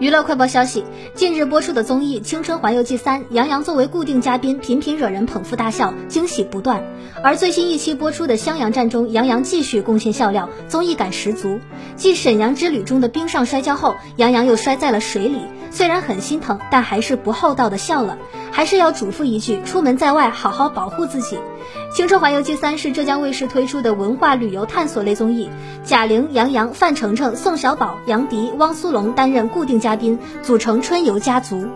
娱乐快报消息：近日播出的综艺《青春环游记三》，杨洋作为固定嘉宾，频频惹人捧腹大笑，惊喜不断。而最新一期播出的《襄阳站》中，杨洋继续贡献笑料，综艺感十足。继沈阳之旅中的冰上摔跤后，杨洋又摔在了水里，虽然很心疼，但还是不厚道的笑了。还是要嘱咐一句：出门在外，好好保护自己。《青春环游记三》是浙江卫视推出的文化旅游探索类综艺，贾玲、杨洋、范丞丞、宋小宝、杨迪、汪苏泷担任固定嘉宾，组成春游家族。